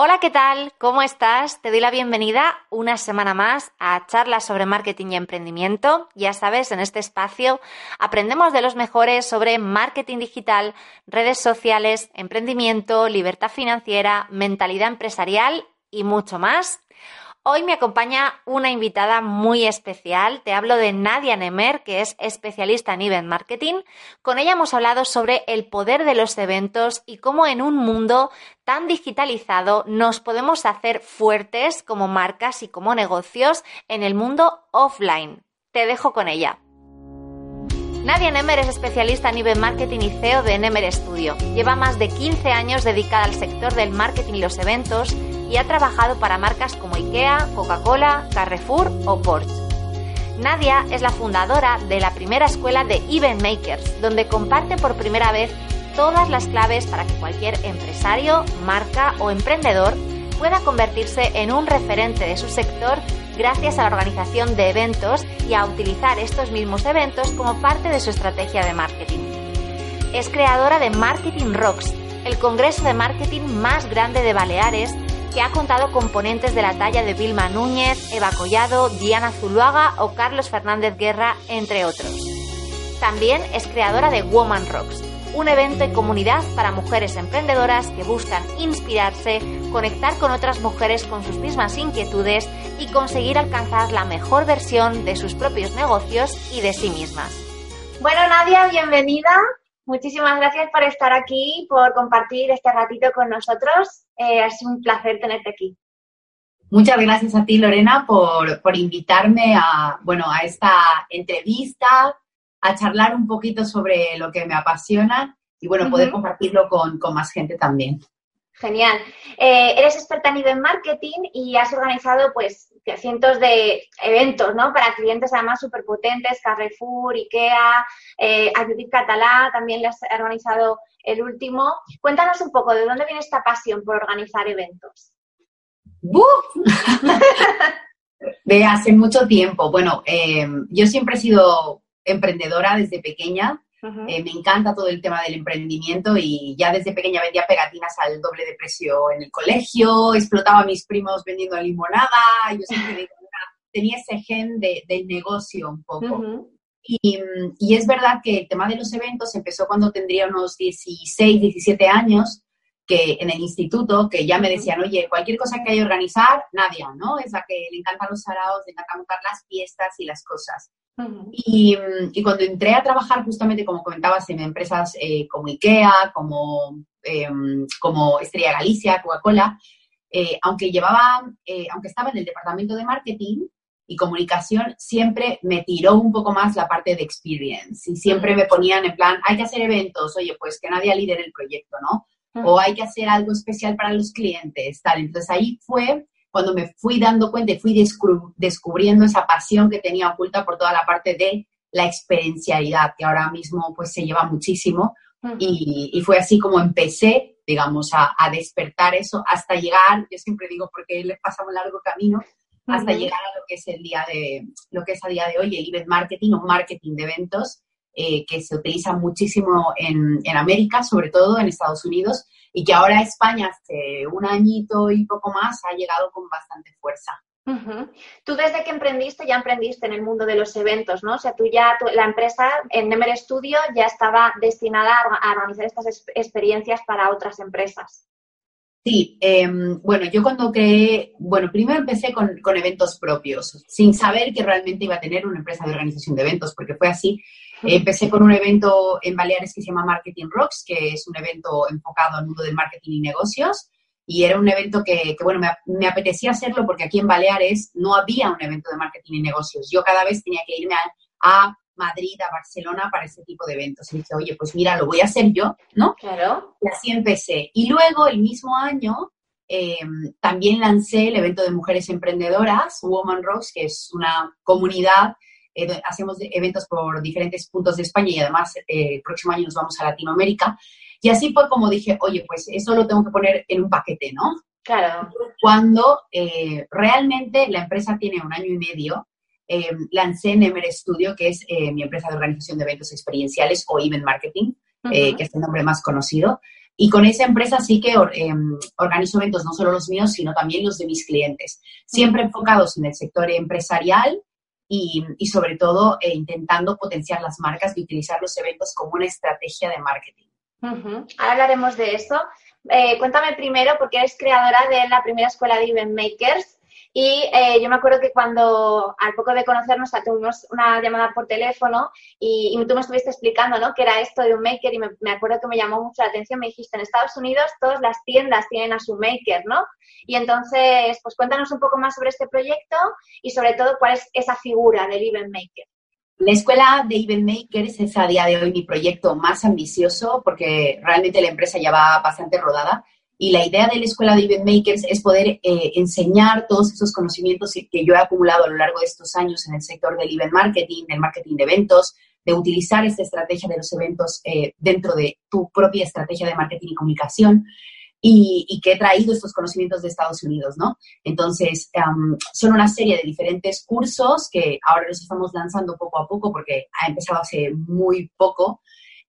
Hola, ¿qué tal? ¿Cómo estás? Te doy la bienvenida una semana más a charlas sobre marketing y emprendimiento. Ya sabes, en este espacio aprendemos de los mejores sobre marketing digital, redes sociales, emprendimiento, libertad financiera, mentalidad empresarial y mucho más. Hoy me acompaña una invitada muy especial. Te hablo de Nadia Nemer, que es especialista en event marketing. Con ella hemos hablado sobre el poder de los eventos y cómo en un mundo tan digitalizado nos podemos hacer fuertes como marcas y como negocios en el mundo offline. Te dejo con ella. Nadia Nemer es especialista en event marketing y CEO de Nemer Studio. Lleva más de 15 años dedicada al sector del marketing y los eventos y ha trabajado para marcas como IKEA, Coca-Cola, Carrefour o Porsche. Nadia es la fundadora de la primera escuela de Event Makers, donde comparte por primera vez todas las claves para que cualquier empresario, marca o emprendedor pueda convertirse en un referente de su sector gracias a la organización de eventos y a utilizar estos mismos eventos como parte de su estrategia de marketing. Es creadora de Marketing Rocks, el congreso de marketing más grande de Baleares que ha contado con ponentes de la talla de Vilma Núñez, Eva Collado, Diana Zuluaga o Carlos Fernández Guerra, entre otros. También es creadora de Woman Rocks, un evento y comunidad para mujeres emprendedoras que buscan inspirarse, conectar con otras mujeres con sus mismas inquietudes y conseguir alcanzar la mejor versión de sus propios negocios y de sí mismas. Bueno, Nadia, bienvenida. Muchísimas gracias por estar aquí, por compartir este ratito con nosotros. Eh, es un placer tenerte aquí. Muchas gracias a ti, Lorena, por, por, invitarme a, bueno, a esta entrevista, a charlar un poquito sobre lo que me apasiona y, bueno, poder compartirlo con, con más gente también. Genial. Eh, eres experta en nivel marketing y has organizado pues cientos de eventos, ¿no? Para clientes además súper potentes, Carrefour, Ikea, eh, Catalá, también le has organizado el último. Cuéntanos un poco, ¿de dónde viene esta pasión por organizar eventos? de hace mucho tiempo. Bueno, eh, yo siempre he sido emprendedora desde pequeña. Eh, me encanta todo el tema del emprendimiento y ya desde pequeña vendía pegatinas al doble de precio en el colegio, explotaba a mis primos vendiendo limonada, yo siempre tenía ese gen de, del negocio un poco. Y, y, es verdad que el tema de los eventos empezó cuando tendría unos 16, 17 años, que en el instituto, que ya me decían, oye, cualquier cosa que haya que organizar, Nadia, ¿no? Es la que le encantan los saraos, le encanta montar las fiestas y las cosas y, cuando entré a trabajar justamente, como comentabas, en empresas eh, como IKEA, como, em, como Estrella Galicia, Coca-Cola, eh, aunque llevaba, eh, aunque estaba en el departamento de marketing y comunicación, siempre me tiró un poco más la parte de experience y siempre me ponían en plan, hay que hacer eventos, oye, pues que nadie lidere el proyecto, ¿no? O hay que hacer algo especial para los clientes, tal. Entonces ahí fue cuando me fui dando cuenta y fui descubriendo esa pasión que tenía oculta por toda la parte de la experiencialidad, que ahora mismo pues se lleva muchísimo. y, fue así como empecé, digamos, a, despertar eso hasta llegar, yo siempre digo porque le pasa un largo camino, hasta llegar a lo que es el día de, lo que es a día de hoy, el event marketing o marketing de eventos, eh, que se utiliza muchísimo en, en América, sobre todo en Estados Unidos, y que ahora España hace un añito y poco más ha llegado con bastante fuerza. Tú desde que emprendiste ya emprendiste en el mundo de los eventos, ¿no? O sea, tú ya, la empresa en Nemer Studio ya estaba destinada a, organizar estas experiencias para otras empresas. Sí, em, bueno, yo cuando creé, bueno, primero empecé con, con, eventos propios, sin saber que realmente iba a tener una empresa de organización de eventos, porque fue así Empecé con un evento en Baleares que se llama Marketing Rocks, que es un evento enfocado al mundo del marketing y negocios. Y era un evento que, bueno, me, apetecía hacerlo porque aquí en Baleares no había un evento de marketing y negocios. Yo cada vez tenía que irme a, Madrid, a Barcelona para ese tipo de eventos. Y dije, oye, pues mira, lo voy a hacer yo, ¿no? Claro. Y así empecé. Y luego, el mismo año, em, también lancé el evento de mujeres emprendedoras, Woman Rocks, que es una comunidad eh, hacemos eventos por diferentes puntos de España y además eh, el próximo año nos vamos a Latinoamérica. Y así fue como dije, oye, pues eso lo tengo que poner en un paquete, ¿no? Claro. Cuando eh, realmente la empresa tiene un año y medio, lancé Nemer Studio, que es mi empresa de organización de eventos experienciales o event marketing, que es el nombre más conocido. Y con esa empresa sí que em, organizo eventos, no solo los míos, sino también los de mis clientes, siempre enfocados en el sector empresarial y, sobre todo eh, intentando potenciar las marcas y utilizar los eventos como una estrategia de marketing. Ahora hablaremos de eso. Eh, cuéntame primero, porque eres creadora de la primera escuela de Event Makers. Y eh, yo me acuerdo que cuando, al poco de conocernos, tuvimos una llamada por teléfono y, tú me estuviste explicando, ¿no? Que era esto de un maker y me, acuerdo que me llamó mucho la atención. Me dijiste, en Estados Unidos todas las tiendas tienen a su maker, ¿no? Y entonces, pues cuéntanos un poco más sobre este proyecto y sobre todo cuál es esa figura del event maker. La escuela de Event Makers es a día de hoy mi proyecto más ambicioso porque realmente la empresa ya va bastante rodada y la idea de la escuela de Event Makers es poder eh, enseñar todos esos conocimientos que yo he acumulado a lo largo de estos años en el sector del event marketing, del marketing de eventos, de utilizar esta estrategia de los eventos eh, dentro de tu propia estrategia de marketing y comunicación. Y, que he traído estos conocimientos de Estados Unidos, ¿no? Entonces, son una serie de diferentes cursos que ahora los estamos lanzando poco a poco porque ha empezado hace muy poco,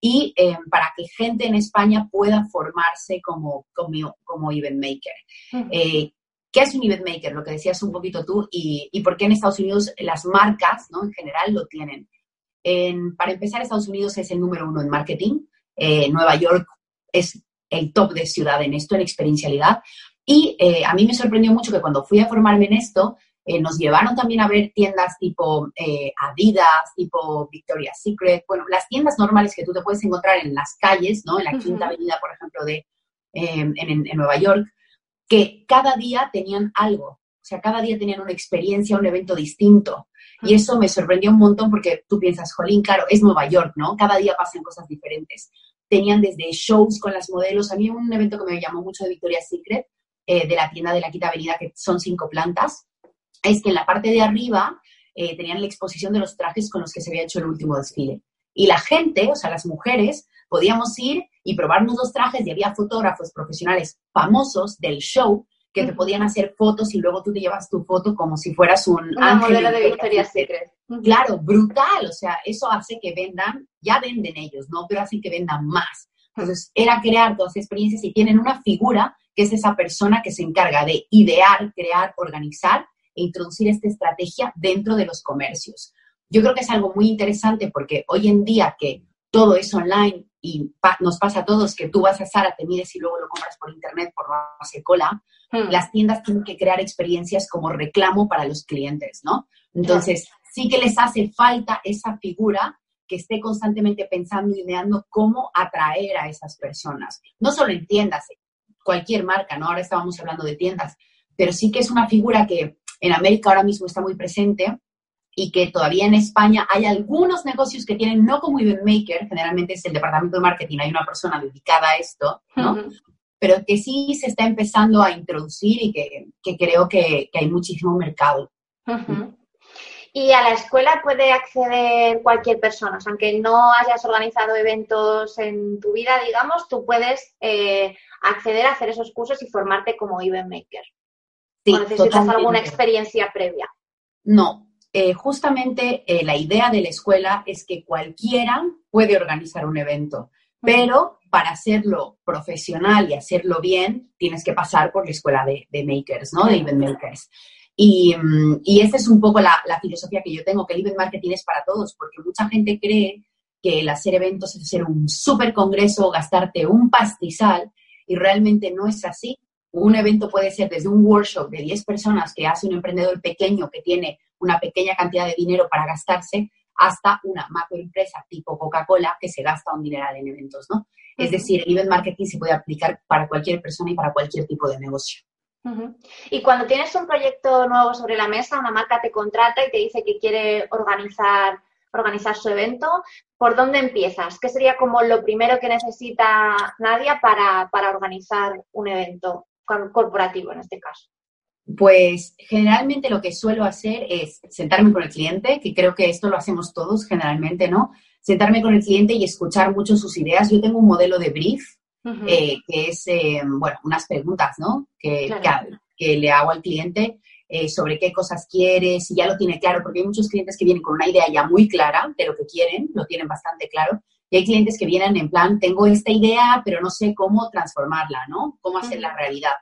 y eh, para que gente en España pueda formarse como, como, como event maker. Eh, ¿Qué es un event maker? Lo que decías un poquito tú y, y por qué en Estados Unidos las marcas, ¿no? En general lo tienen. para empezar, Estados Unidos es el número uno en marketing. Eh, Nueva York es el top de ciudad en esto, en experiencialidad. Y a mí me sorprendió mucho que cuando fui a formarme en esto, eh, nos llevaron también a ver tiendas tipo eh, Adidas, tipo Victoria's Secret, bueno, las tiendas normales que tú te puedes encontrar en las calles, ¿no? En la Quinta Avenida, por ejemplo, de, em, en, Nueva York, que cada día tenían algo, o sea, cada día tenían una experiencia, un evento distinto. Y eso me sorprendió un montón porque tú piensas, jolín, claro, es Nueva York, ¿no? Cada día pasan cosas diferentes. Tenían desde shows con las modelos. A mí un evento que me llamó mucho de Victoria's Secret, eh, de la tienda de la Quinta Avenida, que son cinco plantas, es que en la parte de arriba eh, tenían la exposición de los trajes con los que se había hecho el último desfile. Y la gente, o sea, las mujeres, podíamos ir y probarnos los trajes y había fotógrafos profesionales famosos del show que te podían hacer fotos y luego tú te llevas tu foto como si fueras un Una modelo de Victoria's Secret. Claro, brutal, o sea, eso hace que vendan, ya venden ellos, ¿no? Pero hace que vendan más. Entonces, era crear todas las experiencias y tienen una figura que es esa persona que se encarga de idear, crear, organizar e introducir esta estrategia dentro de los comercios. Yo creo que es algo muy interesante porque hoy en día que todo es online y nos pasa a todos que tú vas a Sara, te mides y luego lo compras por internet por base cola, hmm. las tiendas tienen que crear experiencias como reclamo para los clientes, ¿no? Entonces, sí que les hace falta esa figura que esté constantemente pensando y ideando cómo atraer a esas personas. No solo en tiendas, cualquier marca, ¿no? Ahora estábamos hablando de tiendas, pero sí que es una figura que en América ahora mismo está muy presente y que todavía en España hay algunos negocios que tienen, no como Event Maker, generalmente es el departamento de marketing, hay una persona dedicada a esto, ¿no? Pero que sí se está empezando a introducir y que, creo que, hay muchísimo mercado. Y a la escuela puede acceder cualquier persona, aunque no hayas organizado eventos en tu vida, digamos, tú puedes eh, acceder a hacer esos cursos y formarte como event maker. Sí, necesitas alguna experiencia previa. No, eh, justamente eh, la idea de la escuela es que cualquiera puede organizar un evento, pero para hacerlo profesional y hacerlo bien, tienes que pasar por la escuela de, makers, ¿no? De event makers. Y, mm, y esta es un poco la, la, filosofía que yo tengo, que el event marketing es para todos, porque mucha gente cree que el hacer eventos es hacer un súper congreso, gastarte un pastizal, y realmente no es así. Un evento puede ser desde un workshop de 10 personas que hace un emprendedor pequeño que tiene una pequeña cantidad de dinero para gastarse, hasta una macroempresa tipo Coca-Cola que se gasta un dineral en eventos, ¿no? Es decir, el event marketing se puede aplicar para cualquier persona y para cualquier tipo de negocio. Y cuando tienes un proyecto nuevo sobre la mesa, una marca te contrata y te dice que quiere organizar, organizar su evento, ¿por dónde empiezas? ¿Qué sería como lo primero que necesita Nadia para, para organizar un evento? Corporativo en este caso? Pues generalmente lo que suelo hacer es sentarme con el cliente, que creo que esto lo hacemos todos generalmente, ¿no? Sentarme con el cliente y escuchar mucho sus ideas. Yo tengo un modelo de brief, eh, que es, eh, bueno, unas preguntas, ¿no? Que, que, le hago al cliente eh, sobre qué cosas quiere, si ya lo tiene claro, porque hay muchos clientes que vienen con una idea ya muy clara de lo que quieren, lo tienen bastante claro, Y hay clientes que vienen en plan, tengo esta idea, pero no sé cómo transformarla, ¿no? Cómo hacerla realidad.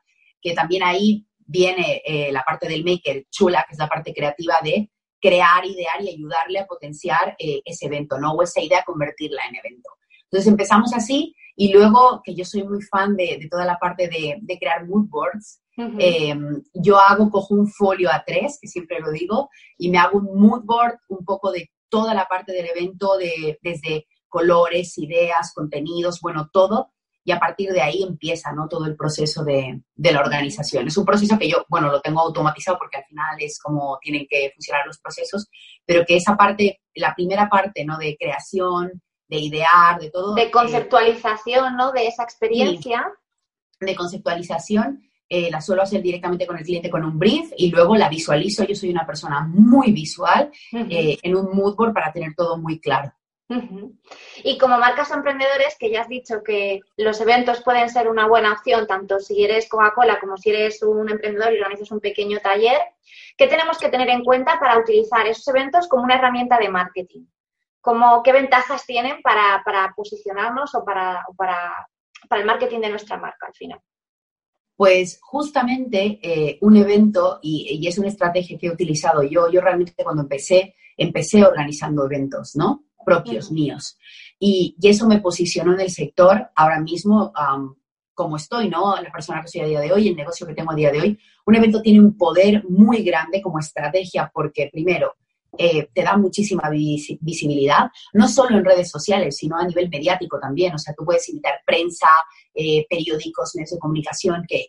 Que también ahí viene eh, la parte del maker chula, que es la parte creativa de crear, idear y ayudarle a potenciar eh, ese evento, ¿no? O esa idea, convertirla en evento. Entonces empezamos así y luego, que yo soy muy fan de, toda la parte de, crear mood boards, em, yo hago, cojo un folio A3, que siempre lo digo, y me hago un mood board un poco de toda la parte del evento, de, desde colores, ideas, contenidos, bueno, todo, y a partir de ahí empieza ¿no? todo el proceso de, de, la organización. Es un proceso que yo, bueno, lo tengo automatizado porque al final es como tienen que funcionar los procesos, pero que esa parte, la primera parte ¿no? de creación, de idear, de todo. De eh, conceptualización, ¿no? De esa experiencia. de conceptualización, eh, la suelo hacer directamente con el cliente con un brief y luego la visualizo. Yo soy una persona muy visual eh, en un mood board para tener todo muy claro. Y como marcas emprendedores, que ya has dicho que los eventos pueden ser una buena opción, tanto si eres Coca-Cola como si eres un emprendedor y organizas un pequeño taller, ¿qué tenemos que tener en cuenta para utilizar esos eventos como una herramienta de marketing? ¿Cómo, ¿Qué ventajas tienen para, posicionarnos o para, para, el marketing de nuestra marca al final? Pues justamente eh, un evento, y, es una estrategia que he utilizado yo, yo realmente cuando empecé, empecé organizando eventos, ¿no? Propios míos. Y, eso me posicionó en el sector ahora mismo como estoy, ¿no? La persona que soy a día de hoy, el negocio que tengo a día de hoy. Un evento tiene un poder muy grande como estrategia porque, primero, eh, te da muchísima visibilidad, no solo en redes sociales, sino a nivel mediático también. O sea, tú puedes invitar prensa, eh, periódicos, medios de comunicación, que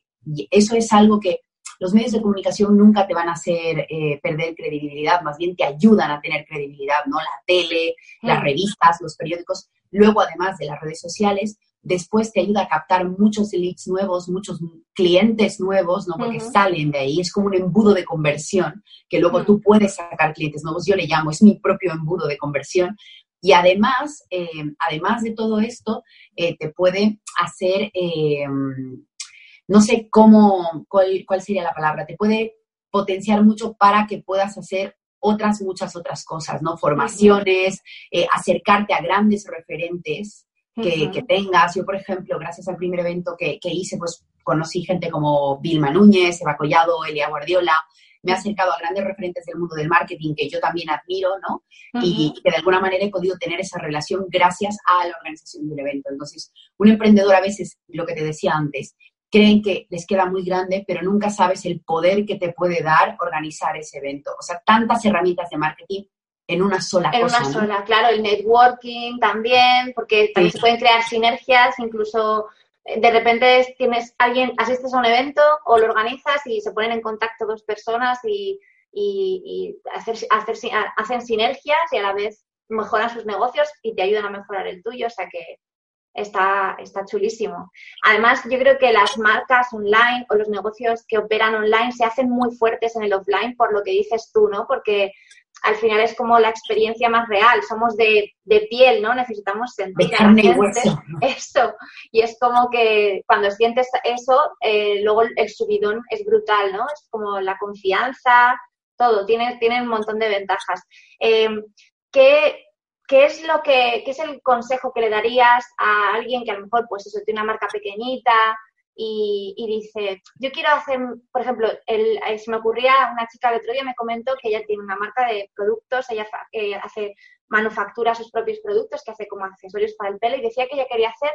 eso es algo que los medios de comunicación nunca te van a hacer eh, perder credibilidad, más bien te ayudan a tener credibilidad, ¿no? La tele, las revistas, los periódicos, luego además de las redes sociales, después te ayuda a captar muchos leads nuevos, muchos clientes nuevos, ¿no? Porque salen de ahí, es como un embudo de conversión, que luego tú puedes sacar clientes nuevos, yo le llamo, es mi propio embudo de conversión. Y además, eh, además de todo esto, eh, te puede hacer no sé cómo, cuál, sería la palabra, te puede potenciar mucho para que puedas hacer otras, muchas otras cosas, ¿no? Formaciones, eh, acercarte a grandes referentes que, tengas. Yo, por ejemplo, gracias al primer evento que, hice, pues conocí gente como Vilma Núñez, Eva Collado, Elia Guardiola, me he acercado a grandes referentes del mundo del marketing que yo también admiro, ¿no? y, que de alguna manera he podido tener esa relación gracias a la organización del evento. Entonces, un emprendedor a veces, lo que te decía antes, creen que les queda muy grande, pero nunca sabes el poder que te puede dar organizar ese evento. O sea, tantas herramientas de marketing en una sola cosa. En una sola, claro, el networking también, porque también se pueden crear sinergias, incluso eh, de repente tienes alguien, asistes a un evento o lo organizas y se ponen en contacto dos personas y, hacer, hacen sinergias y a la vez mejoran sus negocios y te ayudan a mejorar el tuyo. O sea que está, está chulísimo. Además, yo creo que las marcas online o los negocios que operan online se hacen muy fuertes en el offline por lo que dices tú, ¿no? Porque al final es como la experiencia más real, somos de, piel, ¿no? Necesitamos sentir eso. Y es como que cuando sientes eso, eh, luego el subidón es brutal, ¿no? Es como la confianza, todo, tiene, tiene un montón de ventajas. Eh, ¿qué, ¿qué es lo que, qué es el consejo que le darías a alguien que a lo mejor, pues eso, tiene una marca pequeñita y, dice, yo quiero hacer, por ejemplo, el, eh, se me ocurría una chica el otro día me comentó que ella tiene una marca de productos, ella eh, hace manufactura sus propios productos, que hace como accesorios para el pelo y decía que ella quería hacer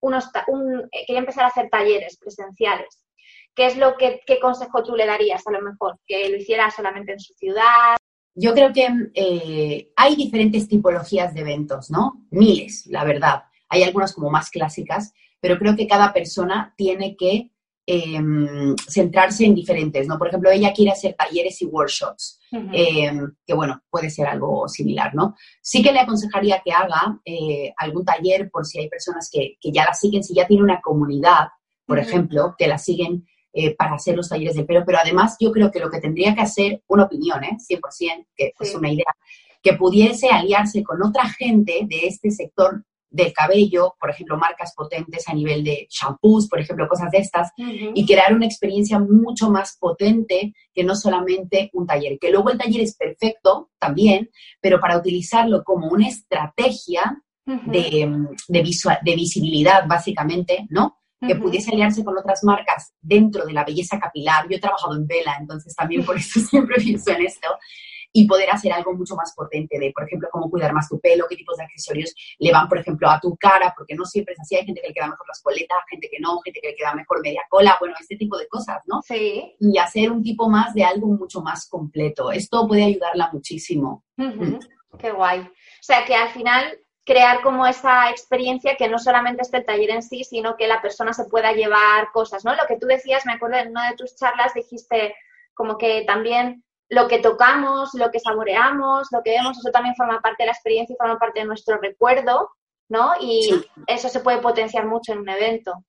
unos, un, eh, quería empezar a hacer talleres presenciales. ¿Qué es lo que, qué consejo tú le darías a lo mejor? ¿Que lo hiciera solamente en su ciudad? Yo creo que eh, hay diferentes tipologías de eventos, ¿no? Miles, la verdad. Hay algunas como más clásicas, pero creo que cada persona tiene que em, centrarse en diferentes, ¿no? Por ejemplo, ella quiere hacer talleres y workshops, em, que bueno, puede ser algo similar, ¿no? Sí que le aconsejaría que haga eh, algún taller por si hay personas que, ya la siguen, si ya tiene una comunidad, por ejemplo, que la siguen eh, para hacer los talleres de pelo, pero además yo creo que lo que tendría que hacer, una opinión, ¿eh? 100%, que es una idea, que pudiese aliarse con otra gente de este sector del cabello, por ejemplo, marcas potentes a nivel de shampoos, por ejemplo, cosas de estas, y crear una experiencia mucho más potente que no solamente un taller. Que luego el taller es perfecto también, pero para utilizarlo como una estrategia de, de visibilidad, básicamente, ¿no? Que pudiese aliarse con otras marcas dentro de la belleza capilar. Yo he trabajado en vela, entonces también por eso siempre pienso en esto. Y poder hacer algo mucho más potente de, por ejemplo, cómo cuidar más tu pelo, qué tipos de accesorios le van, por ejemplo, a tu cara, porque no siempre es así. Hay gente que le queda mejor las coletas, gente que no, gente que le queda mejor media cola, bueno, este tipo de cosas, ¿no? Sí. Y hacer un tipo más de algo mucho más completo. Esto puede ayudarla muchísimo. Qué guay. O sea, que al final crear como esa experiencia que no solamente esté el taller en sí, sino que la persona se pueda llevar cosas, ¿no? Lo que tú decías, me acuerdo en una de tus charlas, dijiste como que también lo que tocamos, lo que saboreamos, lo que vemos, eso también forma parte de la experiencia y forma parte de nuestro recuerdo, ¿no? Y eso se puede potenciar mucho en un evento.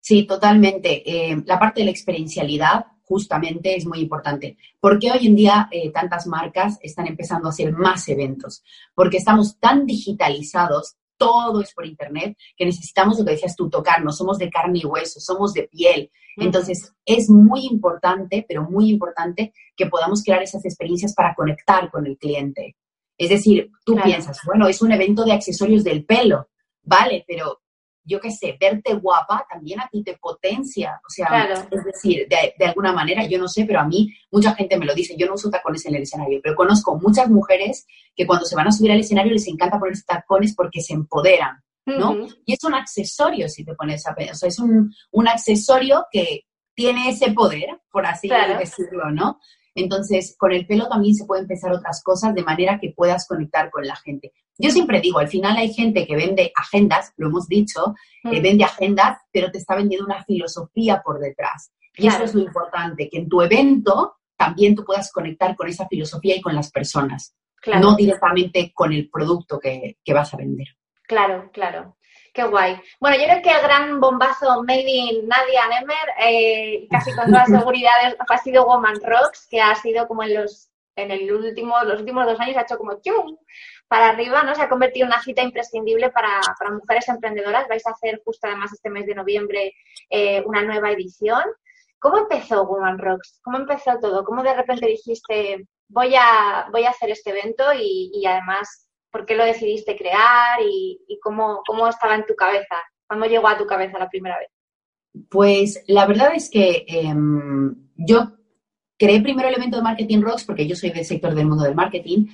Sí, totalmente. Eh, la parte de la experiencialidad justamente es muy importante. ¿Por qué hoy en día eh, tantas marcas están empezando a hacer más eventos? Porque estamos tan digitalizados, todo es por Internet, que necesitamos lo que decías tú, tocarnos, somos de carne y hueso, somos de piel. Entonces, es muy importante, pero muy importante que podamos crear esas experiencias para conectar con el cliente. Es decir, tú piensas, bueno, es un evento de accesorios del pelo, vale, pero yo qué sé, verte guapa también a ti te potencia. O sea, es decir, de, alguna manera, yo no sé, pero a mí mucha gente me lo dice, yo no uso tacones en el escenario, pero conozco muchas mujeres que cuando se van a subir al escenario les encanta ponerse tacones porque se empoderan, ¿no? Y es un accesorio, si te pones a pensar, o sea, es un, un accesorio que tiene ese poder, por así decirlo, ¿no? Entonces, con el pelo también se pueden empezar otras cosas de manera que puedas conectar con la gente. Yo siempre digo, al final hay gente que vende agendas, lo hemos dicho, que mm. vende agendas, pero te está vendiendo una filosofía por detrás. Y eso es lo importante, que en tu evento también tú puedas conectar con esa filosofía y con las personas, no directamente con el producto que, que vas a vender. Claro, claro. Qué guay. Bueno, yo creo que el gran bombazo made in Nadia Nemer, eh, casi con toda seguridad, ha sido Woman Rocks, que ha sido como en los en el último, los últimos dos años ha hecho como ¡chum! para arriba, ¿no? Se ha convertido en una cita imprescindible para, mujeres emprendedoras. Vais a hacer justo además este mes de noviembre eh, una nueva edición. ¿Cómo empezó Woman Rocks? ¿Cómo empezó todo? ¿Cómo de repente dijiste, voy a, voy a hacer este evento y, y además por qué lo decidiste crear y, cómo, cómo, estaba en tu cabeza, cómo llegó a tu cabeza la primera vez. Pues la verdad es que em, yo creé primero el evento de Marketing Rocks porque yo soy del sector del mundo del marketing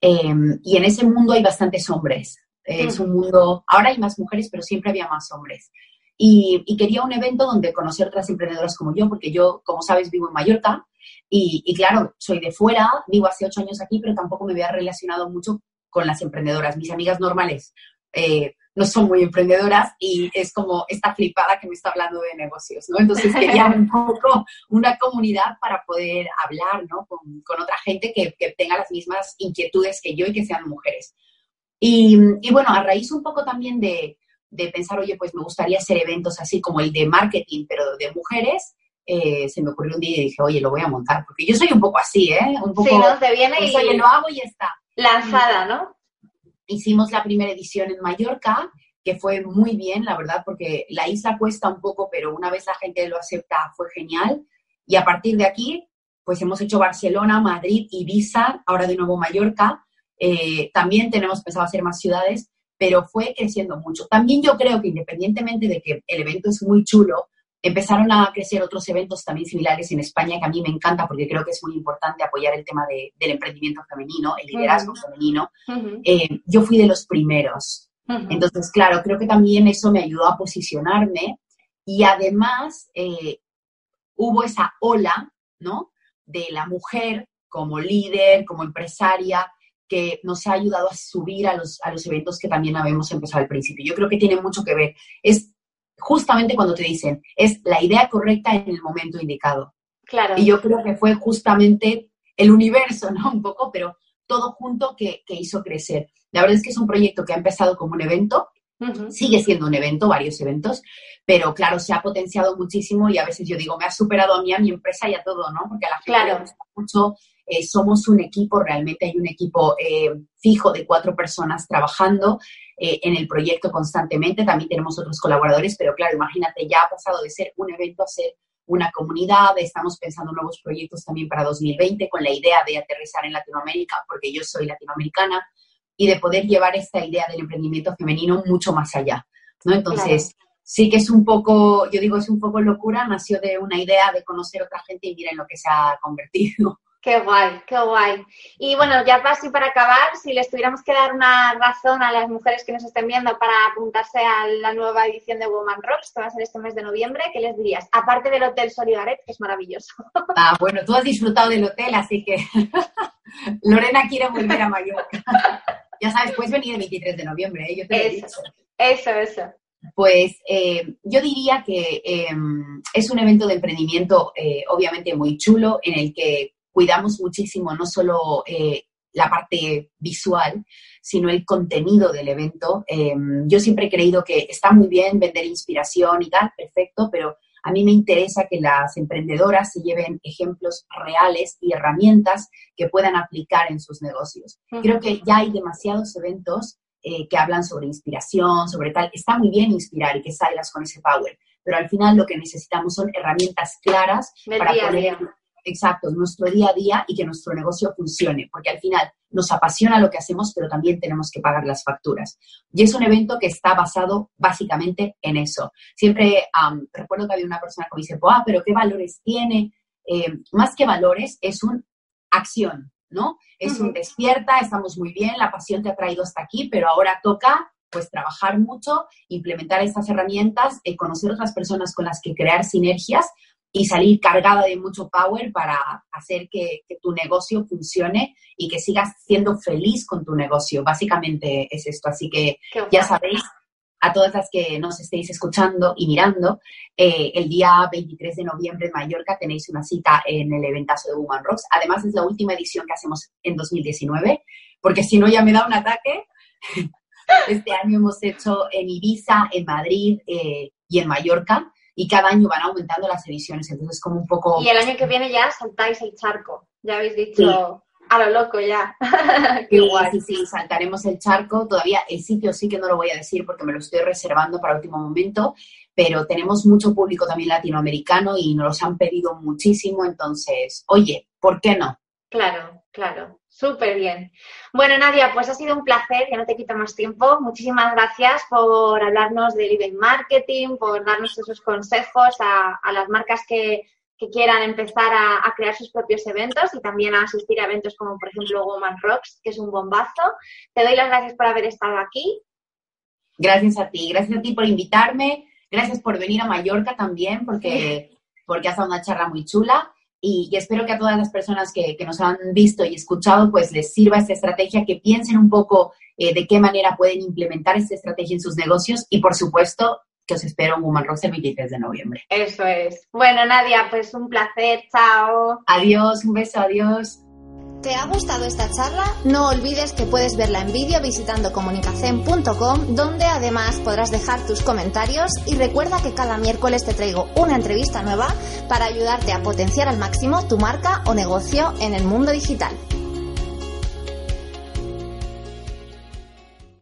em, y en ese mundo hay bastantes hombres. Es mm. un mundo, ahora hay más mujeres, pero siempre había más hombres. Y, quería un evento donde conocer otras emprendedoras como yo, porque yo, como sabes, vivo en Mallorca y, y, claro, soy de fuera, vivo hace ocho años aquí, pero tampoco me había relacionado mucho con las emprendedoras. Mis amigas normales eh, no son muy emprendedoras y es como esta flipada que me está hablando de negocios, ¿no? Entonces quería un poco una comunidad para poder hablar, ¿no? Con, otra gente que, tenga las mismas inquietudes que yo y que sean mujeres. Y, bueno, a raíz un poco también de, pensar, oye, pues me gustaría hacer eventos así como el de marketing, pero de mujeres, eh, se me ocurrió un día y dije, oye, lo voy a montar, porque yo soy un poco así, ¿eh? Un poco, sí, no, te viene pues, y... Oye, lo hago y está lanzada, ¿no? Hicimos la primera edición en Mallorca, que fue muy bien, la verdad, porque la isla cuesta un poco, pero una vez la gente lo acepta, fue genial. Y a partir de aquí, pues hemos hecho Barcelona, Madrid, Ibiza, ahora de nuevo Mallorca. Eh, también tenemos pensado hacer más ciudades, pero fue creciendo mucho. También yo creo que independientemente de que el evento es muy chulo, Empezaron a crecer otros eventos también similares en España que a mí me encanta porque creo que es muy importante apoyar el tema del emprendimiento femenino, el liderazgo femenino. Eh, yo fui de los primeros. Entonces, claro, creo que también eso me ayudó a posicionarme y además eh, hubo esa ola, ¿no? De la mujer como líder, como empresaria, que nos ha ayudado a subir a los, a los eventos que también habíamos empezado al principio. Yo creo que tiene mucho que ver. Es justamente cuando te dicen, es la idea correcta en el momento indicado. Claro. Y yo creo que fue justamente el universo, ¿no? Un poco, pero todo junto que, hizo crecer. La verdad es que es un proyecto que ha empezado como un evento, sigue siendo un evento, varios eventos, pero claro, se ha potenciado muchísimo y a veces yo digo, me ha superado a mí, a mi empresa y a todo, ¿no? Porque a la gente claro. le gusta mucho, eh, somos un equipo, realmente hay un equipo eh, fijo de cuatro personas trabajando eh, en el proyecto constantemente. También tenemos otros colaboradores, pero claro, imagínate, ya ha pasado de ser un evento a ser una comunidad. Estamos pensando nuevos proyectos también para 2020 con la idea de aterrizar en Latinoamérica, porque yo soy latinoamericana. y de poder llevar esta idea del emprendimiento femenino mucho más allá, ¿no? Entonces, sí que es un poco, yo digo, es un poco locura, nació de una idea de conocer otra gente y miren lo que se ha convertido. Qué guay, qué guay. Y bueno, ya así para acabar, si les tuviéramos que dar una razón a las mujeres que nos estén viendo para apuntarse a la nueva edición de Woman Rocks, que va a ser este mes de noviembre, ¿qué les dirías? Aparte del Hotel Solidaret, que es maravilloso. Ah, bueno, tú has disfrutado del hotel, así que Lorena quiere volver a Mallorca. ya sabes, puedes venir el 23 de noviembre, ¿eh? Yo te eso, eso, eso. Pues eh, yo diría que em, es un evento de emprendimiento eh, obviamente muy chulo en el que cuidamos muchísimo no solo eh, la parte visual, sino el contenido del evento. Em, yo siempre he creído que está muy bien vender inspiración y tal, perfecto, pero a mí me interesa que las emprendedoras se lleven ejemplos reales y herramientas que puedan aplicar en sus negocios. Creo que ya hay demasiados eventos eh, que hablan sobre inspiración, sobre tal. Está muy bien inspirar y que salgas con ese power, pero al final lo que necesitamos son herramientas claras para poder exacto, nuestro día a día y que nuestro negocio funcione, porque al final nos apasiona lo que hacemos, pero también tenemos que pagar las facturas. Y es un evento que está basado básicamente en eso. Siempre recuerdo que había una persona que me dice, ah, pero ¿qué valores tiene? Eh, más que valores, es una acción, ¿no? Es un despierta, estamos muy bien, la pasión te ha traído hasta aquí, pero ahora toca pues trabajar mucho, implementar estas herramientas, eh, conocer otras personas con las que crear sinergias y salir cargada de mucho power para hacer que, tu negocio funcione y que sigas siendo feliz con tu negocio. Básicamente es esto. Así que ya sabéis, a todas las que nos estéis escuchando y mirando, eh, el día 23 de noviembre en Mallorca tenéis una cita en el eventazo de Woman Rocks. Además, es la última edición que hacemos en 2019, porque si no ya me da un ataque. Este año hemos hecho en Ibiza, en Madrid eh, y en Mallorca y cada año van aumentando las ediciones, entonces como un poco... Y el año que viene ya saltáis el charco, ya habéis dicho... A lo loco ya. Qué guay. Sí, sí, saltaremos el charco. Todavía el sitio sí que no lo voy a decir porque me lo estoy reservando para último momento, pero tenemos mucho público también latinoamericano y nos los han pedido muchísimo. Entonces, oye, ¿por qué no? Claro, claro. Súper bien. Bueno, Nadia, pues ha sido un placer, ya no te quito más tiempo. Muchísimas gracias por hablarnos del eBay Marketing, por darnos esos consejos a, las marcas que, quieran empezar a, crear sus propios eventos y también a asistir a eventos como, por ejemplo, Woman Rocks, que es un bombazo. Te doy las gracias por haber estado aquí. Gracias a ti, gracias a ti por invitarme, gracias por venir a Mallorca también, porque, porque has dado una charla muy chula y, espero que a todas las personas que, nos han visto y escuchado, pues les sirva esta estrategia, que piensen un poco eh, de qué manera pueden implementar esta estrategia en sus negocios y, por supuesto, que os espero en Woman Rocks el 23 de noviembre. Eso es. Bueno, Nadia, pues un placer. Chao. Adiós, un beso, adiós. ¿Te ha gustado esta charla? No olvides que puedes verla en vídeo visitando comunicacen.com, donde además podrás dejar tus comentarios y recuerda que cada miércoles te traigo una entrevista nueva para ayudarte a potenciar al máximo tu marca o negocio en el mundo digital.